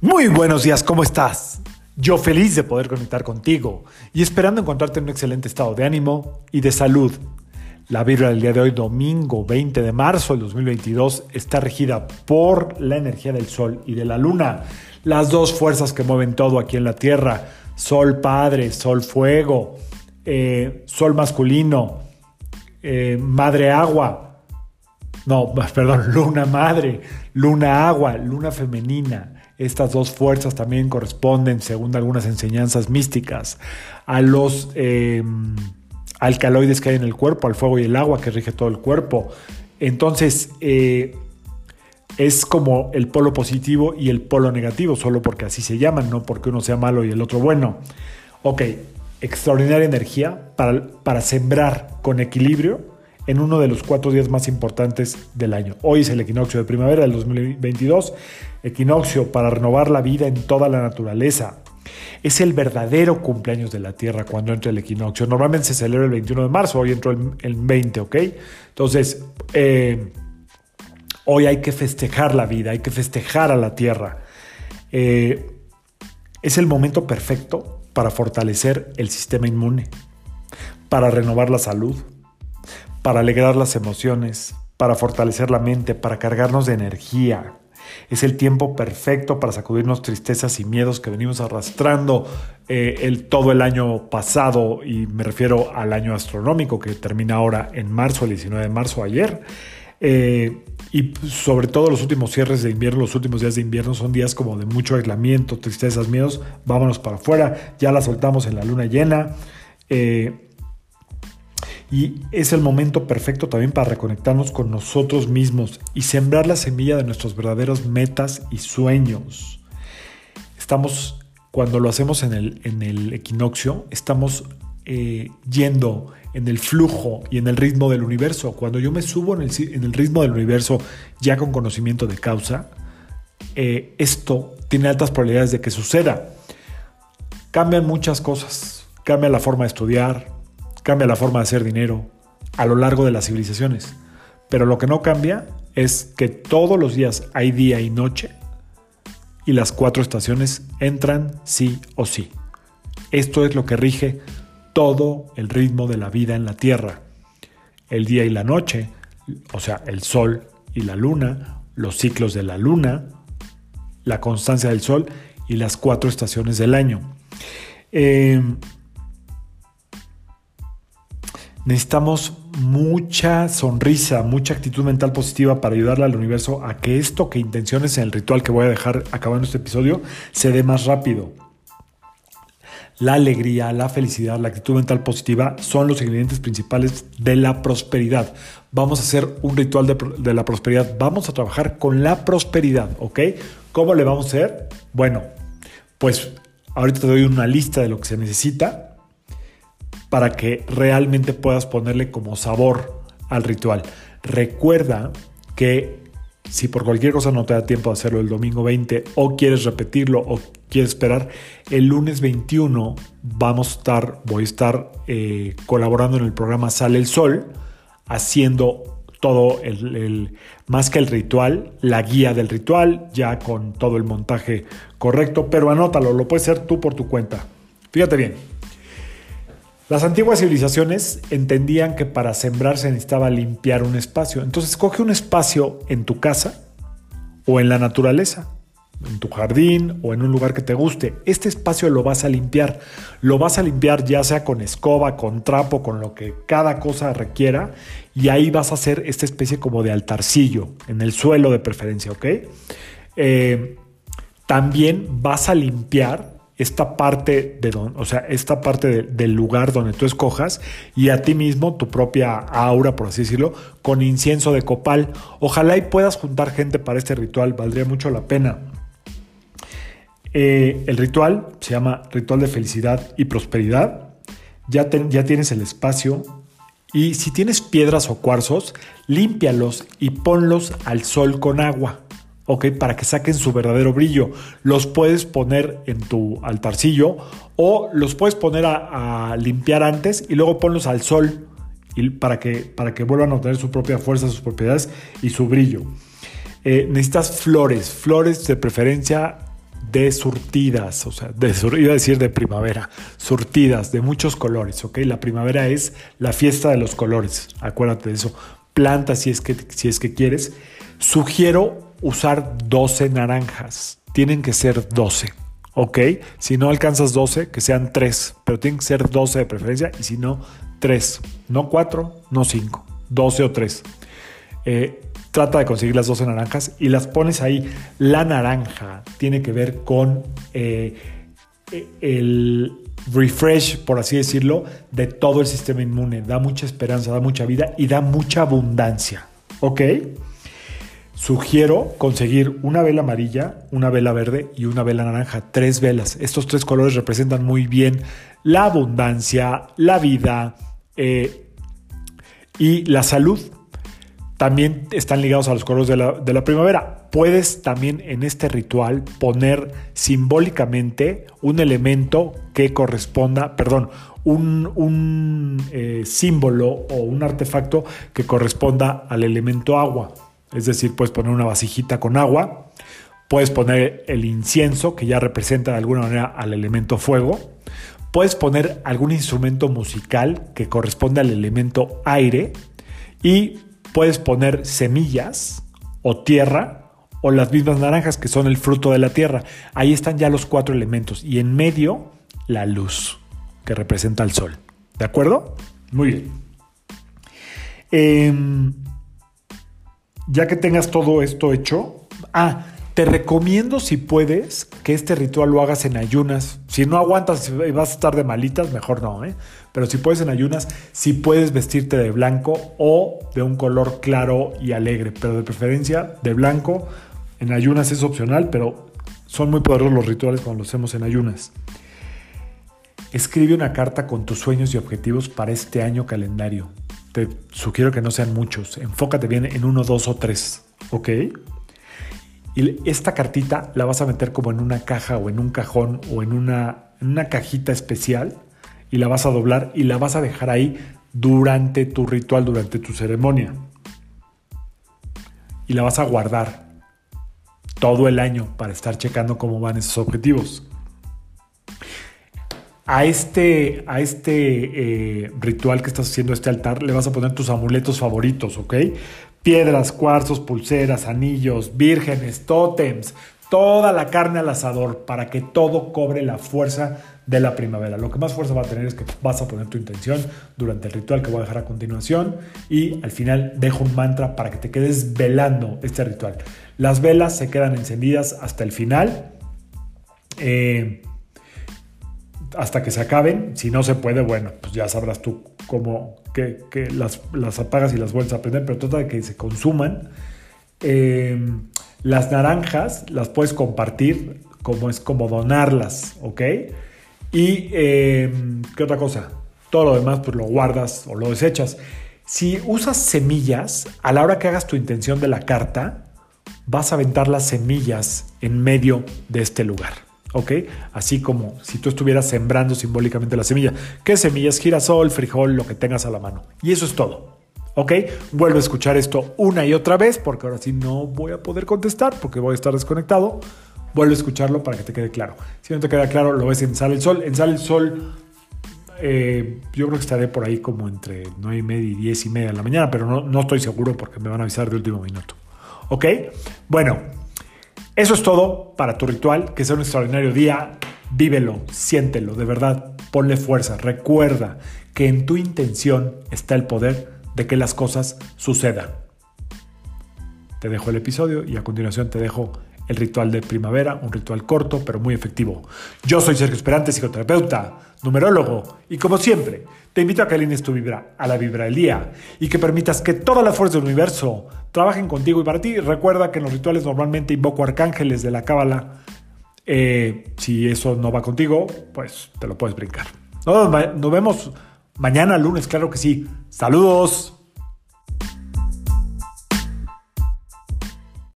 Muy buenos días, ¿cómo estás? Yo feliz de poder conectar contigo y esperando encontrarte en un excelente estado de ánimo y de salud. La vibra del día de hoy, domingo 20 de marzo del 2022, está regida por la energía del Sol y de la Luna, las dos fuerzas que mueven todo aquí en la Tierra, Sol Padre, Sol Fuego, eh, Sol masculino, eh, Madre Agua, no, perdón, Luna Madre, Luna Agua, Luna Femenina estas dos fuerzas también corresponden, según algunas enseñanzas místicas, a los eh, alcaloides que hay en el cuerpo, al fuego y el agua que rige todo el cuerpo. Entonces, eh, es como el polo positivo y el polo negativo, solo porque así se llaman, no porque uno sea malo y el otro bueno. Ok, extraordinaria energía para, para sembrar con equilibrio en uno de los cuatro días más importantes del año. Hoy es el equinoccio de primavera del 2022, equinoccio para renovar la vida en toda la naturaleza. Es el verdadero cumpleaños de la Tierra cuando entra el equinoccio. Normalmente se celebra el 21 de marzo, hoy entró el, 20, ¿ok? Entonces, eh, hoy hay que festejar la vida, hay que festejar a la Tierra. Eh, es el momento perfecto para fortalecer el sistema inmune, para renovar la salud, para alegrar las emociones, para fortalecer la mente, para cargarnos de energía. Es el tiempo perfecto para sacudirnos tristezas y miedos que venimos arrastrando eh, el, todo el año pasado, y me refiero al año astronómico que termina ahora en marzo, el 19 de marzo, ayer. Eh, y sobre todo los últimos cierres de invierno, los últimos días de invierno son días como de mucho aislamiento, tristezas, miedos. Vámonos para afuera, ya la soltamos en la luna llena. Eh, y es el momento perfecto también para reconectarnos con nosotros mismos y sembrar la semilla de nuestros verdaderos metas y sueños. Estamos, cuando lo hacemos en el, en el equinoccio, estamos eh, yendo en el flujo y en el ritmo del universo. Cuando yo me subo en el, en el ritmo del universo ya con conocimiento de causa, eh, esto tiene altas probabilidades de que suceda. Cambian muchas cosas. Cambia la forma de estudiar, cambia la forma de hacer dinero a lo largo de las civilizaciones. Pero lo que no cambia es que todos los días hay día y noche y las cuatro estaciones entran sí o sí. Esto es lo que rige todo el ritmo de la vida en la Tierra. El día y la noche, o sea, el sol y la luna, los ciclos de la luna, la constancia del sol y las cuatro estaciones del año. Eh, Necesitamos mucha sonrisa, mucha actitud mental positiva para ayudarle al universo a que esto que intenciones en el ritual que voy a dejar acabando este episodio se dé más rápido. La alegría, la felicidad, la actitud mental positiva son los ingredientes principales de la prosperidad. Vamos a hacer un ritual de, de, la prosperidad. Vamos a trabajar con la prosperidad, ¿ok? ¿Cómo le vamos a hacer? Bueno, pues ahorita te doy una lista de lo que se necesita para que realmente puedas ponerle como sabor al ritual. Recuerda que si por cualquier cosa no te da tiempo de hacerlo el domingo 20 o quieres repetirlo o quieres esperar, el lunes 21 vamos a estar, voy a estar eh, colaborando en el programa Sale el Sol, haciendo todo el, más que el ritual, la guía del ritual, ya con todo el montaje correcto, pero anótalo, lo puedes hacer tú por tu cuenta. Fíjate bien, las antiguas civilizaciones entendían que para sembrar se necesitaba limpiar un espacio. Entonces coge un espacio en tu casa o en la naturaleza, en tu jardín o en un lugar que te guste. Este espacio lo vas a limpiar. Lo vas a limpiar ya sea con escoba, con trapo, con lo que cada cosa requiera. Y ahí vas a hacer esta especie como de altarcillo, en el suelo de preferencia, ¿ok? Eh, también vas a limpiar esta parte de o sea, esta parte del lugar donde tú escojas y a ti mismo tu propia aura, por así decirlo, con incienso de copal. Ojalá y puedas juntar gente para este ritual, valdría mucho la pena. Eh, el ritual se llama ritual de felicidad y prosperidad. Ya, ya tienes el espacio y si tienes piedras o cuarzos, límpialos y ponlos al sol con agua. Para que saquen su verdadero brillo. Los puedes poner en tu altarcillo o los puedes poner a, limpiar antes y luego ponlos al sol y para, que, para que vuelvan a obtener su propia fuerza, sus propiedades y su brillo. Eh, necesitas flores, flores de preferencia de surtidas, o sea, de, iba a decir de primavera, surtidas de muchos colores, ¿ok? La primavera es la fiesta de los colores, acuérdate de eso. Planta si es que, si es que quieres. Sugiero usar 12 naranjas, tienen que ser 12. ¿ok? Si no alcanzas 12, que sean 3, pero tienen que ser 12 de preferencia y si no, 3, no 4, no 5, 12 o 3. Eh, trata de conseguir las 12 naranjas y las pones ahí. La naranja tiene que ver con eh, el refresh, por así decirlo, de todo el sistema inmune. Da mucha esperanza, da mucha vida y da mucha abundancia, ¿ok? Sugiero conseguir una vela amarilla, una vela verde y una vela naranja. Tres velas. Estos tres colores representan muy bien la abundancia, la vida eh, y la salud. También están ligados a los colores de la, primavera. Puedes también en este ritual poner simbólicamente un elemento que corresponda, perdón, un, eh, símbolo o un artefacto que corresponda al elemento agua. Es decir, puedes poner una vasijita con agua, puedes poner el incienso, que ya representa de alguna manera al elemento fuego, puedes poner algún instrumento musical que corresponde al elemento aire y puedes poner semillas o tierra o las mismas naranjas que son el fruto de la tierra. Ahí están ya los cuatro elementos y en medio la luz que representa el sol. ¿De acuerdo? Muy bien. Eh, ya que tengas todo esto hecho, ah, te recomiendo si puedes que este ritual lo hagas en ayunas. Si no aguantas y vas a estar de malitas, mejor no, ¿eh? Pero si puedes en ayunas, si puedes vestirte de blanco o de un color claro y alegre, pero de preferencia de blanco. En ayunas es opcional, pero son muy poderosos los rituales cuando los hacemos en ayunas. Escribe una carta con tus sueños y objetivos para este año calendario te sugiero que no sean muchos. Enfócate bien en uno, dos o tres. ¿Ok? Y esta cartita la vas a meter como en una caja o en un cajón o en una, en una cajita especial y la vas a doblar y la vas a dejar ahí durante tu ritual, durante tu ceremonia. Y la vas a guardar todo el año para estar checando cómo van esos objetivos a este, a este eh, ritual que estás haciendo, este altar, le vas a poner tus amuletos favoritos, ¿ok? Piedras, cuarzos, pulseras, anillos, vírgenes, tótems, toda la carne al asador para que todo cobre la fuerza de la primavera. Lo que más fuerza va a tener es que vas a poner tu intención durante el ritual que voy a dejar a continuación y al final dejo un mantra para que te quedes velando este ritual. Las velas se quedan encendidas hasta el final. Eh, hasta que se acaben. Si no se puede, bueno, pues ya sabrás tú cómo que, las, apagas y las vuelves a prender, pero trata de que se consuman. Em, las naranjas las puedes compartir, como es como donarlas, ¿ok? Y em, qué otra cosa, todo lo demás pues lo guardas o lo desechas. Si usas semillas, a la hora que hagas tu intención de la carta, vas a aventar las semillas en medio de este lugar. ¿Ok? Así como si tú estuvieras sembrando simbólicamente la semilla. ¿Qué semillas? Girasol, frijol, lo que tengas a la mano. Y eso es todo. ¿Ok? Vuelvo a escuchar esto una y otra vez porque ahora sí no voy a poder contestar porque voy a estar desconectado. Vuelvo a escucharlo para que te quede claro. Si no te queda claro, lo ves en Sale el Sol. En Sale el Sol, eh, yo creo que estaré por ahí como entre 9 y media y 10 y media de la mañana, pero no, no estoy seguro porque me van a avisar de último minuto. ¿Ok? Bueno, eso es todo para tu ritual, que sea un extraordinario día. Vívelo, siéntelo, de verdad, ponle fuerza. Recuerda que en tu intención está el poder de que las cosas sucedan. Te dejo el episodio y a continuación te dejo el ritual de primavera, un ritual corto pero muy efectivo. Yo soy Sergio Esperante, psicoterapeuta, numerólogo, y como siempre, te invito a que alines tu vibra a la vibra del día y que permitas que todas las fuerzas del universo trabajen contigo y para ti. Recuerda que en los rituales normalmente invoco arcángeles de la cábala. Eh, si eso no va contigo, pues te lo puedes brincar. nos vemos mañana, lunes, claro que sí. Saludos.